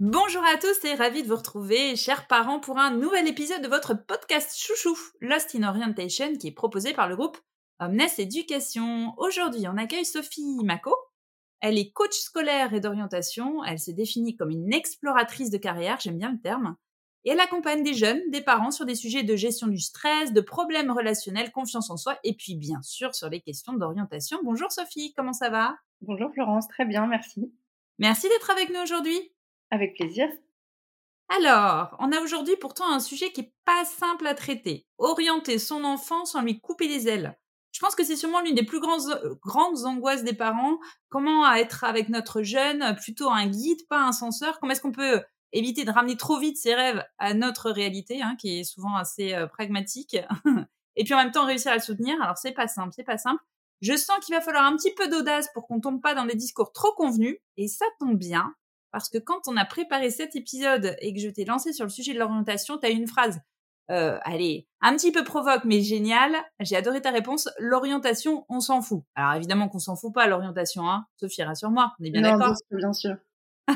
Bonjour à tous et ravi de vous retrouver, chers parents, pour un nouvel épisode de votre podcast chouchou, Lost in Orientation, qui est proposé par le groupe Omnes Éducation. Aujourd'hui, on accueille Sophie Mako. Elle est coach scolaire et d'orientation. Elle se définit comme une exploratrice de carrière, j'aime bien le terme. Et elle accompagne des jeunes, des parents sur des sujets de gestion du stress, de problèmes relationnels, confiance en soi et puis bien sûr sur les questions d'orientation. Bonjour Sophie, comment ça va? Bonjour Florence, très bien, merci. Merci d'être avec nous aujourd'hui. Avec plaisir. Alors, on a aujourd'hui pourtant un sujet qui est pas simple à traiter. Orienter son enfant sans lui couper les ailes. Je pense que c'est sûrement l'une des plus grandes, euh, grandes angoisses des parents. Comment être avec notre jeune, plutôt un guide, pas un censeur? Comment est-ce qu'on peut éviter de ramener trop vite ses rêves à notre réalité, hein, qui est souvent assez euh, pragmatique, et puis en même temps réussir à le soutenir. Alors c'est pas simple, c'est pas simple. Je sens qu'il va falloir un petit peu d'audace pour qu'on tombe pas dans des discours trop convenus, et ça tombe bien, parce que quand on a préparé cet épisode et que je t'ai lancé sur le sujet de l'orientation, tu as une phrase, euh, allez, un petit peu provoque, mais génial. J'ai adoré ta réponse. L'orientation, on s'en fout. Alors évidemment qu'on s'en fout pas, l'orientation, hein. Sophie, rassure-moi, on est bien d'accord. Bien sûr.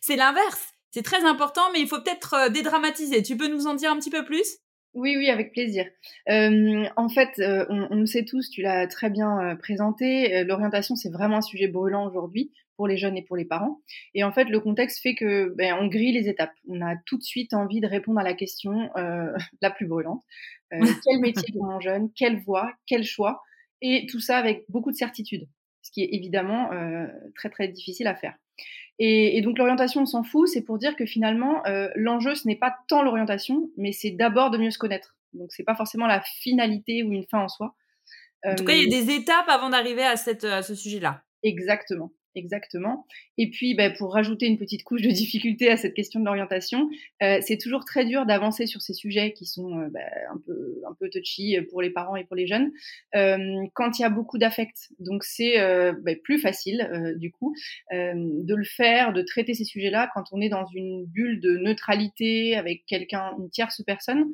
c'est l'inverse. C'est très important, mais il faut peut-être euh, dédramatiser. Tu peux nous en dire un petit peu plus? Oui, oui, avec plaisir. Euh, en fait, euh, on, on, le sait tous, tu l'as très bien présenté, l'orientation, c'est vraiment un sujet brûlant aujourd'hui pour les jeunes et pour les parents. Et en fait, le contexte fait que ben, on grille les étapes. On a tout de suite envie de répondre à la question la plus brûlante. quel métier pour mon jeune Quelle voie Quel choix Et tout ça avec beaucoup de certitude, ce qui est évidemment très, très difficile à faire. Et, et donc l'orientation, on s'en fout, c'est pour dire que finalement, euh, l'enjeu, ce n'est pas tant l'orientation, mais c'est d'abord de mieux se connaître. Donc c'est pas forcément la finalité ou une fin en soi. En tout cas, il y a euh, des étapes avant d'arriver à, cette, à ce sujet-là. Exactement exactement. Et puis, bah, pour rajouter une petite couche de difficulté à cette question de l'orientation, euh, c'est toujours très dur d'avancer sur ces sujets qui sont euh, bah, un peu un peu touchy pour les parents et pour les jeunes euh, quand il y a beaucoup d'affect. Donc c'est bah, plus facile du coup de le faire, de traiter ces sujets-là quand on est dans une bulle de neutralité avec quelqu'un, une tierce personne.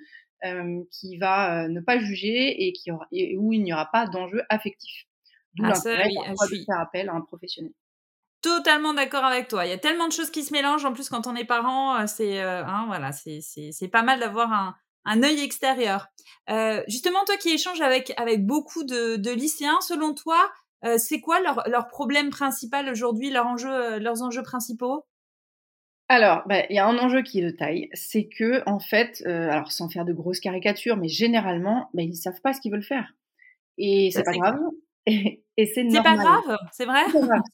qui va ne pas juger et, qui aura, et où il n'y aura pas d'enjeu affectif. D'où ah, l'intérêt de faire appel à un professionnel totalement d'accord avec toi. Il y a tellement de choses qui se mélangent. En plus, quand on est parent, euh, c'est euh, hein, voilà, c'est c'est pas mal d'avoir un un œil extérieur. Euh, justement, toi qui échanges avec avec beaucoup de, de lycéens, selon toi, euh, c'est quoi leur leur problème principal aujourd'hui, leurs enjeux leurs enjeux principaux? Alors, bah, il y a un enjeu qui est de taille, c'est que en fait, alors sans faire de grosses caricatures, mais généralement, bah, ils savent pas ce qu'ils veulent faire. Et c'est pas grave. Et, c'est normal. C'est pas grave, c'est vrai?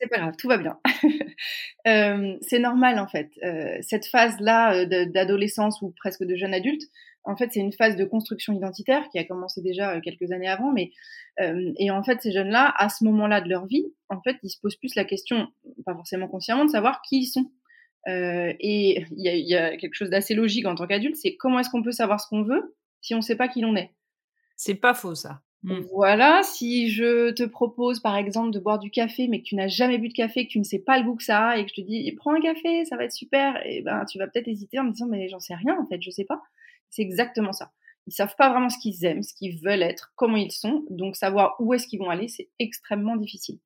C'est pas, grave, tout va bien. euh, c'est normal en fait. Euh, cette phase-là euh, d'adolescence ou presque de jeune adulte, en fait, c'est une phase de construction identitaire qui a commencé déjà quelques années avant. Mais euh, et en fait, ces jeunes-là, à ce moment-là de leur vie, en fait, ils se posent plus la question, pas forcément consciemment, de savoir qui ils sont. Et il y a, quelque chose d'assez logique en tant qu'adulte, c'est comment est-ce qu'on peut savoir ce qu'on veut si on ne sait pas qui l'on est? C'est pas faux ça. Mmh. Voilà, si je te propose par exemple de boire du café, mais que tu n'as jamais bu de café, que tu ne sais pas le goût que ça a, et que je te dis prends un café, ça va être super, et ben tu vas peut-être hésiter en me disant mais j'en sais rien en fait, je sais pas. C'est exactement ça. Ils savent pas vraiment ce qu'ils aiment, ce qu'ils veulent être, comment ils sont, donc savoir où est-ce qu'ils vont aller, c'est extrêmement difficile.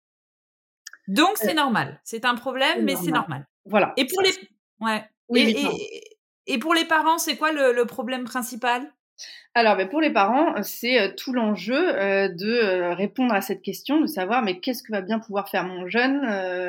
Donc c'est euh, normal, c'est un problème, mais c'est normal. Voilà. Et pour les, ouais. Oui, et, pour les parents, c'est quoi le problème principal? Alors, ben, pour les parents, c'est euh, tout l'enjeu euh, de euh, répondre à cette question, de savoir mais qu'est-ce que va bien pouvoir faire mon jeune,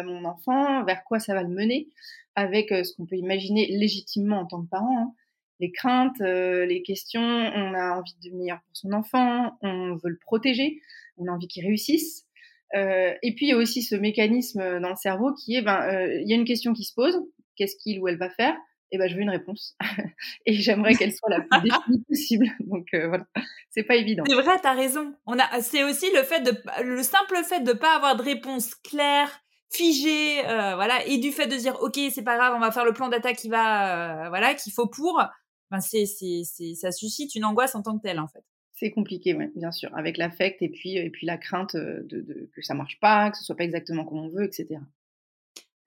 mon enfant, vers quoi ça va le mener, avec ce qu'on peut imaginer légitimement en tant que parent. Hein. Les craintes, les questions, on a envie de meilleur pour son enfant, on veut le protéger, on a envie qu'il réussisse. et puis il y a aussi ce mécanisme dans le cerveau qui est, ben, il y a une question qui se pose, qu'est-ce qu'il ou elle va faire? Eh ben, je veux une réponse. et j'aimerais qu'elle soit la plus définie possible. Donc euh, voilà, c'est pas évident. C'est vrai, tu as raison. On a, c'est aussi le fait de, le simple fait de pas avoir de réponse claire, figé, voilà, et du fait de dire ok c'est pas grave, on va faire le plan d'attaque qui va, voilà, qu'il faut pour, ben c'est c'est c'est ça suscite une angoisse en tant que telle en fait. C'est compliqué, bien sûr, avec l'affect et puis et puis la crainte de, de, que ça marche pas, que ce soit pas exactement comme on veut, etc.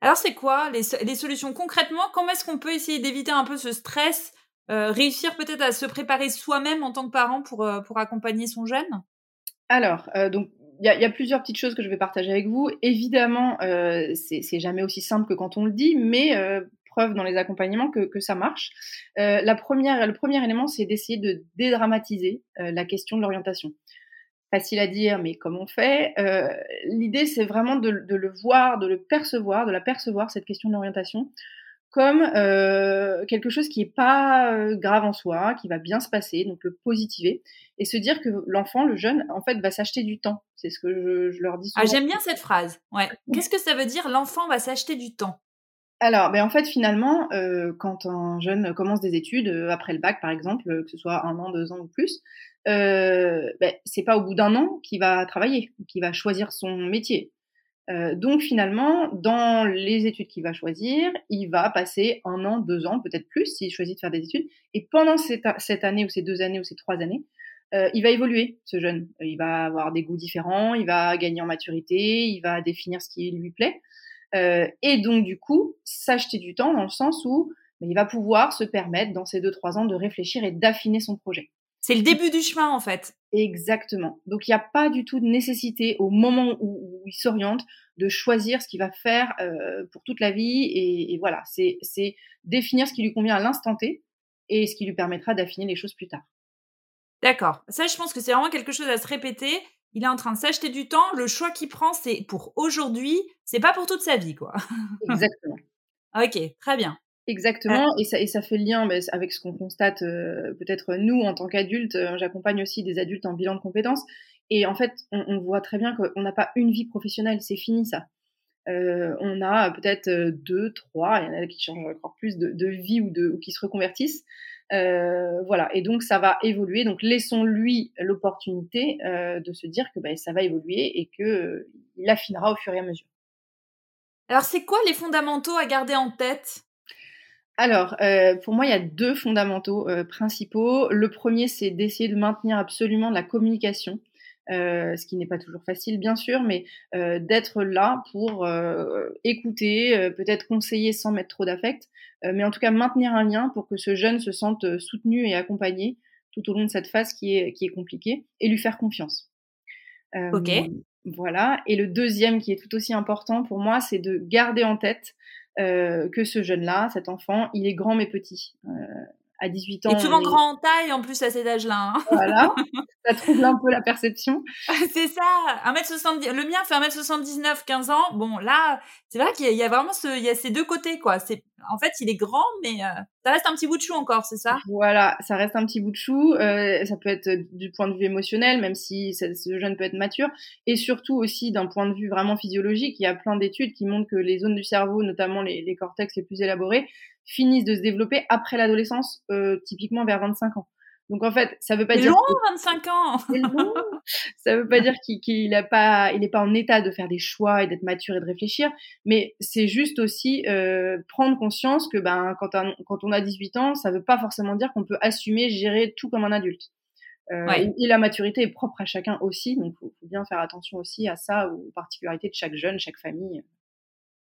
Alors c'est quoi les, solutions concrètement? Comment est-ce qu'on peut essayer d'éviter un peu ce stress, réussir peut-être à se préparer soi-même en tant que parent pour pour accompagner son jeune? Alors donc il y, a plusieurs petites choses que je vais partager avec vous. Évidemment, euh, c'est jamais aussi simple que quand on le dit, mais euh, preuve dans les accompagnements que, que ça marche. Euh, la première, le premier élément, c'est d'essayer de dédramatiser euh, la question de l'orientation. Facile à dire, mais comme on fait euh, L'idée, c'est vraiment de, de, le voir, de le percevoir, de la percevoir, cette question de l'orientation, comme euh, quelque chose qui est pas euh, grave en soi, qui va bien se passer, donc le positiver, et se dire que l'enfant, le jeune, en fait, va s'acheter du temps. C'est ce que je, je, leur dis ah, souvent. Ah, j'aime bien cette phrase. Ouais. Qu'est-ce que ça veut dire L'enfant va s'acheter du temps? Alors, ben en fait, finalement, euh, quand un jeune commence des études euh, après le bac, par exemple, que ce soit un an, deux ans ou plus, euh, ben, c'est pas au bout d'un an qu'il va travailler, qu'il va choisir son métier. Euh, donc finalement, dans les études qu'il va choisir, il va passer un an, deux ans, peut-être plus, s'il choisit de faire des études. Et pendant cette, année ou ces deux années ou ces trois années, euh, il va évoluer, ce jeune. Il va avoir des goûts différents, il va gagner en maturité, il va définir ce qui lui plaît. Euh, et donc du coup, s'acheter du temps dans le sens où il va pouvoir se permettre, dans ces deux, trois ans, de réfléchir et d'affiner son projet. C'est le début du chemin, en fait. Exactement. Donc, il n'y a pas du tout de nécessité au moment où, il s'oriente de choisir ce qu'il va faire euh, pour toute la vie. Et, et voilà, c'est définir ce qui lui convient à l'instant T et ce qui lui permettra d'affiner les choses plus tard. D'accord. Ça, je pense que c'est vraiment quelque chose à se répéter. Il est en train de s'acheter du temps. Le choix qu'il prend, c'est pour aujourd'hui. C'est pas pour toute sa vie, quoi. Exactement. ok, très bien. Exactement, et, ça, et ça fait le lien bah, avec ce qu'on constate euh, peut-être nous en tant qu'adultes. Euh, j'accompagne aussi des adultes en bilan de compétences, et en fait, on, on voit très bien qu'on n'a pas une vie professionnelle, c'est fini ça. Euh, on a peut-être deux, trois, il y en a qui changent encore plus de, de vie ou, de, ou qui se reconvertissent. Euh, voilà, et donc ça va évoluer. Donc laissons-lui l'opportunité euh, de se dire que bah, ça va évoluer et que il affinera au fur et à mesure. Alors c'est quoi les fondamentaux à garder en tête? Alors, euh, pour moi, il y a deux fondamentaux euh, principaux. Le premier, c'est d'essayer de maintenir absolument la communication, euh, ce qui n'est pas toujours facile, bien sûr, mais d'être là pour écouter, peut-être conseiller sans mettre trop d'affect, mais en tout cas maintenir un lien pour que ce jeune se sente soutenu et accompagné tout au long de cette phase qui est, qui est compliquée et lui faire confiance. ok. Voilà. Et le deuxième, qui est tout aussi important pour moi, c'est de garder en tête que ce jeune-là, cet enfant, il est grand mais petit. À 18 ans. Et souvent grand en taille en plus à cet âge-là. Hein. Voilà, ça trouble un peu la perception. c'est ça, 1m70, le mien fait 1m79, 15 ans. Bon, là, c'est vrai qu'il y, a vraiment ce, il y a ces deux côtés, quoi. C'est, en fait, il est grand, mais euh, ça reste un petit bout de chou encore, c'est ça? Voilà, ça reste un petit bout de chou. Euh, ça peut être du point de vue émotionnel, même si ce jeune peut être mature, et surtout aussi d'un point de vue vraiment physiologique. Il y a plein d'études qui montrent que les zones du cerveau, notamment les, les cortex les plus élaborés, finissent de se développer après l'adolescence, euh, typiquement vers 25 ans. Donc en fait, ça veut pas dire long 25 ans. long. ça veut pas dire qu'il n'a pas, il est pas en état de faire des choix et d'être mature et de réfléchir, mais c'est juste aussi euh, prendre conscience que ben quand, quand on a 18 ans, ça veut pas forcément dire qu'on peut assumer, gérer tout comme un adulte. Euh, et, la maturité est propre à chacun aussi, donc faut, faut bien faire attention aussi à ça, aux particularités de chaque jeune, chaque famille.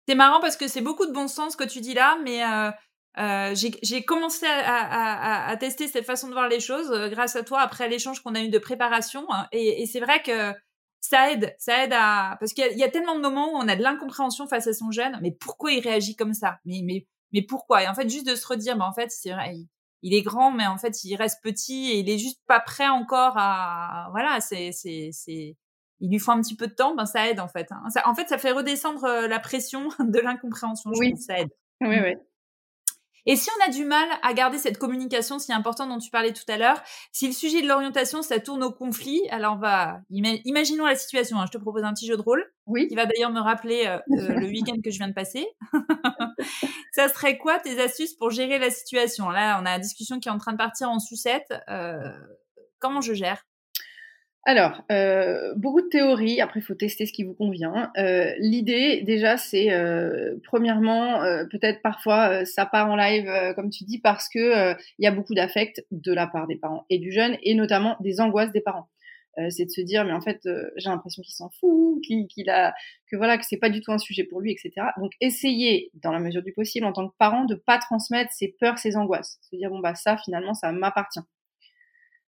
C'est marrant parce que c'est beaucoup de bon sens que tu dis là, mais euh, euh, j'ai commencé à, à, à, tester cette façon de voir les choses euh, grâce à toi après l'échange qu'on a eu de préparation. Hein, et, et c'est vrai que ça aide, ça aide à parce qu'il y, y, a tellement de moments où on a de l'incompréhension face à son jeune. Mais pourquoi il réagit comme ça? Mais mais mais pourquoi? Et en fait, juste de se redire, mais en fait, c'est vrai, il, est grand, mais en fait, il reste petit et il est juste pas prêt encore à voilà. C'est c'est c'est il lui faut un petit peu de temps, ben ça aide en fait. Hein. Ça, en fait, ça fait redescendre euh, la pression de l'incompréhension. Oui, ça aide. Oui, oui. Et si on a du mal à garder cette communication si importante dont tu parlais tout à l'heure, si le sujet de l'orientation, ça tourne au conflit, alors on va, imaginons la situation, hein, je te propose un petit jeu de rôle, oui. qui va d'ailleurs me rappeler euh, euh, le week-end que je viens de passer. ça serait quoi tes astuces pour gérer la situation? Là, on a la discussion qui est en train de partir en sucette. Euh, comment je gère? Alors, euh, beaucoup de théories. Après, il faut tester ce qui vous convient. Euh, L'idée, déjà, c'est euh, premièrement, peut-être parfois, ça part en live, comme tu dis, parce que il y a beaucoup d'affect de la part des parents et du jeune, et notamment des angoisses des parents. c'est de se dire, mais en fait, j'ai l'impression qu'il s'en fout, qu'il a, que voilà, que c'est pas du tout un sujet pour lui, etc. Donc, essayez, dans la mesure du possible, en tant que parent, de pas transmettre ses peurs, ses angoisses. Se dire, bon bah ça, finalement, ça m'appartient.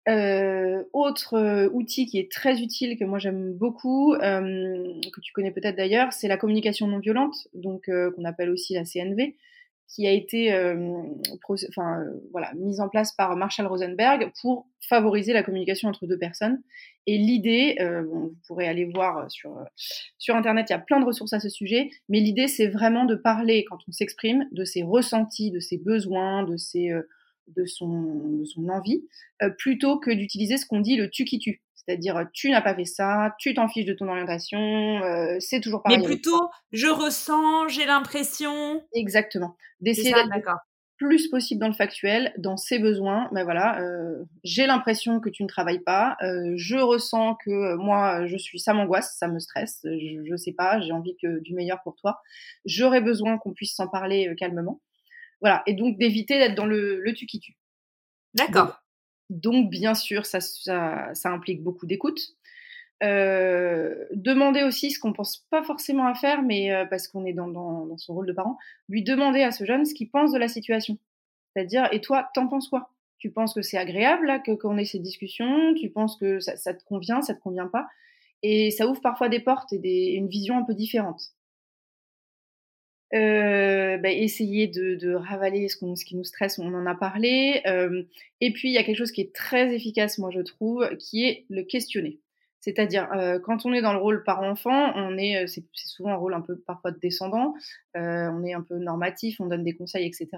Euh, autre euh, outil qui est très utile, que moi j'aime beaucoup, euh, que tu connais peut-être d'ailleurs, c'est la communication non violente, donc qu'on appelle aussi la CNV, qui a été enfin, voilà, mise en place par Marshall Rosenberg pour favoriser la communication entre deux personnes. Et l'idée, bon, vous pourrez aller voir sur, sur Internet, il y a plein de ressources à ce sujet, mais l'idée c'est vraiment de parler, quand on s'exprime, de ses ressentis, de ses besoins, de ses de son, de son envie, euh, plutôt que d'utiliser ce qu'on dit le tu qui tue. C'est-à-dire, tu n'as pas fait ça, tu t'en fiches de ton orientation, euh, c'est toujours pareil. Mais plutôt, je ressens, j'ai l'impression. Exactement. D'essayer d'être plus possible dans le factuel, dans ses besoins. Mais ben voilà, euh, j'ai l'impression que tu ne travailles pas, je ressens que moi, je suis, ça m'angoisse, ça me stresse, je, ne sais pas, j'ai envie que du meilleur pour toi. J'aurais besoin qu'on puisse s'en parler calmement. Voilà, et donc d'éviter d'être dans le, le tu qui tue. D'accord. Donc, bien sûr, ça, ça, implique beaucoup d'écoute. Euh, demander aussi ce qu'on pense pas forcément à faire, mais euh, parce qu'on est dans, dans, son rôle de parent, lui demander à ce jeune ce qu'il pense de la situation. C'est-à-dire, et toi, t'en penses quoi? Tu penses que c'est agréable là, que qu'on ait ces discussions? Tu penses que ça, ça, te convient, ça te convient pas? Et ça ouvre parfois des portes et des, une vision un peu différente. Euh, bah, essayer de, de ravaler ce, ce, qui nous stresse, on en a parlé. Euh, et puis, il y a quelque chose qui est très efficace, moi, je trouve, qui est le questionner. C'est-à-dire, euh, quand on est dans le rôle parent-enfant, on est, euh, c'est souvent un rôle un peu parfois de descendant, euh, on est un peu normatif, on donne des conseils, etc.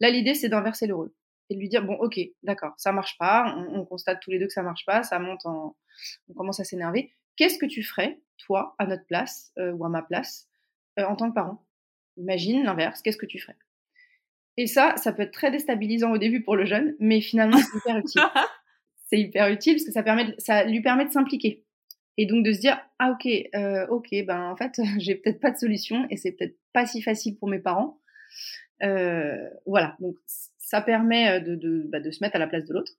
Là, l'idée, c'est d'inverser le rôle et de lui dire, bon, ok, d'accord, ça marche pas, on, on, constate tous les deux que ça marche pas, ça monte en, on commence à s'énerver. Qu'est-ce que tu ferais, toi, à notre place ou à ma place, en tant que parent? Imagine l'inverse, qu'est-ce que tu ferais? Et ça, ça peut être très déstabilisant au début pour le jeune, mais finalement, c'est hyper utile. c'est hyper utile parce que ça, permet ça lui permet de s'impliquer. Et donc de se dire, ah ok, euh, ok, ben en fait, j'ai peut-être pas de solution et c'est peut-être pas si facile pour mes parents. Euh, voilà, donc ça permet euh, de, de, bah, de se mettre à la place de l'autre.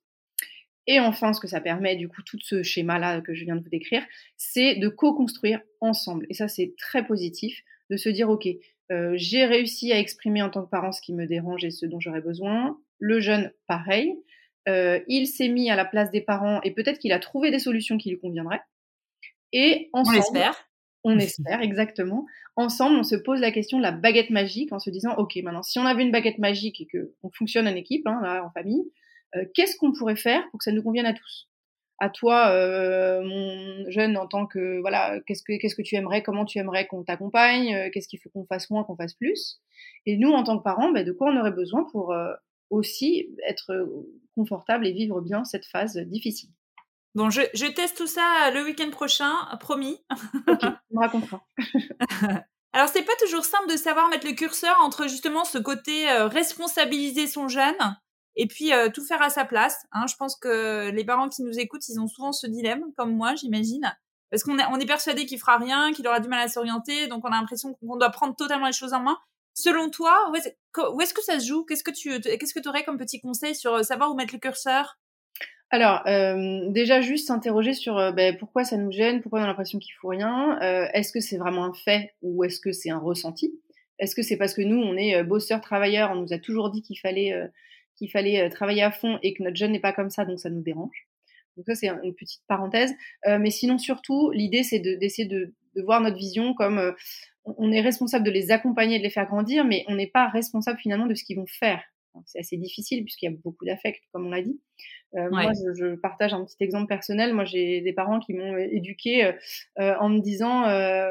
Et enfin, ce que ça permet, du coup, tout ce schéma-là que je viens de vous décrire, c'est de co-construire ensemble. Et ça, c'est très positif, de se dire, OK, euh, j'ai réussi à exprimer en tant que parent ce qui me dérange et ce dont j'aurais besoin. Le jeune, pareil. Euh, il s'est mis à la place des parents et peut-être qu'il a trouvé des solutions qui lui conviendraient. Et ensemble, on espère. On espère, exactement. Ensemble, on se pose la question de la baguette magique en se disant, OK, maintenant, si on avait une baguette magique et qu'on fonctionne en équipe, hein, là, en famille, euh, qu'est-ce qu'on pourrait faire pour que ça nous convienne à tous? À toi, euh, mon jeune, en tant que voilà, qu'est-ce que qu'est-ce que tu aimerais, comment tu aimerais qu'on t'accompagne, euh, qu'est-ce qu'il faut qu'on fasse moins, qu'on fasse plus. Et nous, en tant que parents, ben, de quoi on aurait besoin pour euh, aussi être confortable et vivre bien cette phase difficile. Bon, je, je teste tout ça le week-end prochain, promis. ok, on me racontera. Alors, c'est pas toujours simple de savoir mettre le curseur entre justement ce côté responsabiliser son jeune et puis euh, tout faire à sa place. Hein. Je pense que les parents qui nous écoutent, ils ont souvent ce dilemme, comme moi, j'imagine, parce qu'on est, on est persuadé qu'il fera rien, qu'il aura du mal à s'orienter, donc on a l'impression qu'on doit prendre totalement les choses en main. Selon toi, où est-ce, que ça se joue? Qu'est-ce que tu, qu'est-ce que aurais comme petit conseil sur euh, savoir où mettre le curseur? Alors, euh, déjà juste s'interroger sur ben, pourquoi ça nous gêne, pourquoi on a l'impression qu'il faut rien. Est-ce que c'est vraiment un fait ou est-ce que c'est un ressenti? Est-ce que c'est parce que nous, on est bosseurs, travailleurs, on nous a toujours dit qu'il fallait qu'il fallait euh, travailler à fond et que notre jeune n'est pas comme ça, donc ça nous dérange. Donc ça, c'est une petite parenthèse. Euh, mais sinon, surtout, l'idée, c'est d'essayer de, de, voir notre vision comme euh, on est responsable de les accompagner, de les faire grandir, mais on n'est pas responsable finalement de ce qu'ils vont faire. C'est assez difficile puisqu'il y a beaucoup d'affect, comme on l'a dit. Euh, Moi, je, je, partage un petit exemple personnel. Moi, j'ai des parents qui m'ont éduqué euh, en me disant,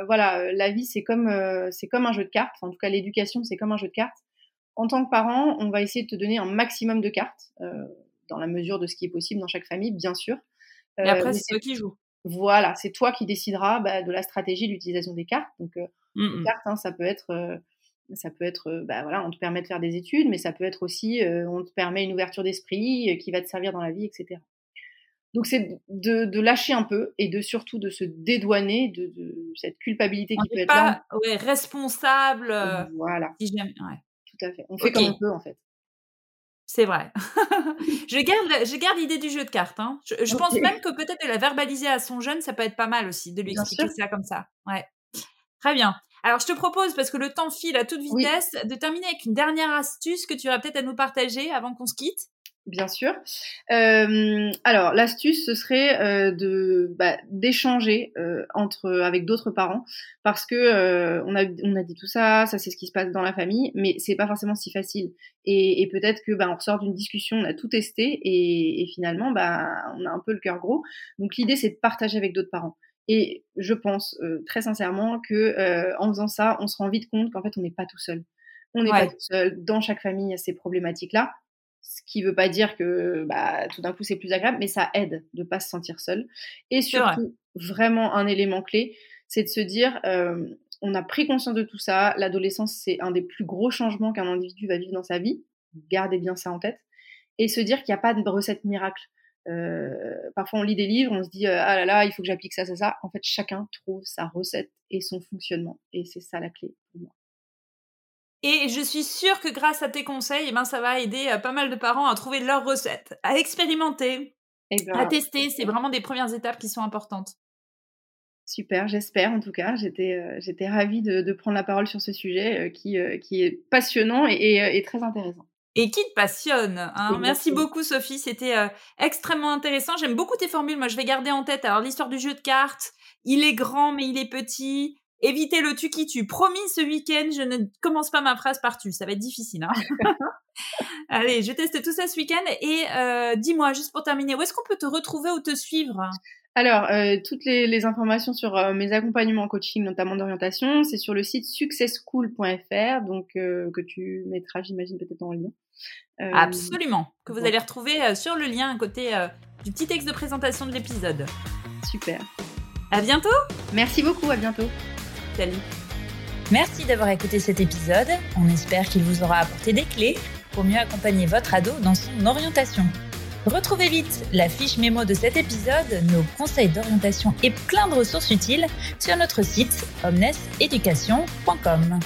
voilà, la vie c'est comme c'est comme un jeu de cartes. Enfin, en tout cas, l'éducation c'est comme un jeu de cartes en tant que parent, on va essayer de te donner un maximum de cartes, euh, dans la mesure de ce qui est possible dans chaque famille, bien sûr. Euh, Et après, c'est toi qui joues. Voilà, c'est toi qui décideras bah, de la stratégie d'utilisation des cartes. Donc, euh, mmh les cartes, hein, ça peut être, ça peut être, bah, voilà, on te permet de faire des études, mais ça peut être aussi, on te permet une ouverture d'esprit qui va te servir dans la vie, etc. Donc c'est de, lâcher un peu et de surtout de se dédouaner de, cette culpabilité qui peut être pas, Ouais, responsable. Voilà. Si ouais. Tout à fait. On fait comme on peut en fait. C'est vrai. je garde, je garde l'idée du jeu de cartes. Hein. Je, pense même que peut-être de la verbaliser à son jeune, ça peut être pas mal aussi, de lui expliquer ça comme ça. Ouais. Très bien. Alors, je te propose, parce que le temps file à toute vitesse, de terminer avec une dernière astuce que tu aurais peut-être à nous partager avant qu'on se quitte. Bien sûr. Euh, alors, l'astuce, ce serait euh, de bah, d'échanger euh, entre avec d'autres parents, parce que on a on a dit tout ça, ça c'est ce qui se passe dans la famille, mais c'est pas forcément si facile. Et, et peut-être que bah, on ressort d'une discussion, on a tout testé, et, et finalement, bah, on a un peu le cœur gros. Donc l'idée, c'est de partager avec d'autres parents. Et je pense euh, très sincèrement que euh, en faisant ça, on se rend vite compte qu'en fait, on n'est pas tout seul. On n'est pas tout seul. Dans chaque famille, il y a ces problématiques-là. Ce qui ne veut pas dire que bah, tout d'un coup, c'est plus agréable, mais ça aide de ne pas se sentir seul. Et surtout, vraiment un élément clé, c'est de se dire, euh, on a pris conscience de tout ça. L'adolescence, c'est un des plus gros changements qu'un individu va vivre dans sa vie. Gardez bien ça en tête. Et se dire qu'il n'y a pas de recette miracle. Euh, parfois, on lit des livres, on se dit euh, ah là là, il faut que j'applique ça, ça, ça. En fait, chacun trouve sa recette et son fonctionnement, et c'est ça la clé pour moi. Et je suis sûre que grâce à tes conseils, eh ben, ça va aider euh, pas mal de parents à trouver leur recette, à expérimenter, eh ben, à tester. C'est vraiment des premières étapes qui sont importantes. Super, j'espère en tout cas. J'étais j'étais ravie de, prendre la parole sur ce sujet qui, qui est passionnant et très intéressant et qui te passionne. Hein. Merci beaucoup Sophie, c'était euh, extrêmement intéressant. J'aime beaucoup tes formules, moi je vais garder en tête alors l'histoire du jeu de cartes. Il est grand mais il est petit. Évitez le tu qui tue. Promis ce week-end, je ne commence pas ma phrase par tu, ça va être difficile. Hein. Allez, je teste tout ça ce week-end et euh, dis-moi juste pour terminer, où est-ce qu'on peut te retrouver ou te suivre? Alors, euh, toutes les, informations sur euh, mes accompagnements en coaching, notamment d'orientation, c'est sur le site successchool.fr, donc que tu mettras, j'imagine, peut-être en lien. Absolument, que vous allez retrouver sur le lien à côté du petit texte de présentation de l'épisode. Super. À bientôt. Merci beaucoup, à bientôt. Merci d'avoir écouté cet épisode. On espère qu'il vous aura apporté des clés pour mieux accompagner votre ado dans son orientation. Retrouvez vite la fiche mémo de cet épisode, nos conseils d'orientation et plein de ressources utiles sur notre site omneseducation.com.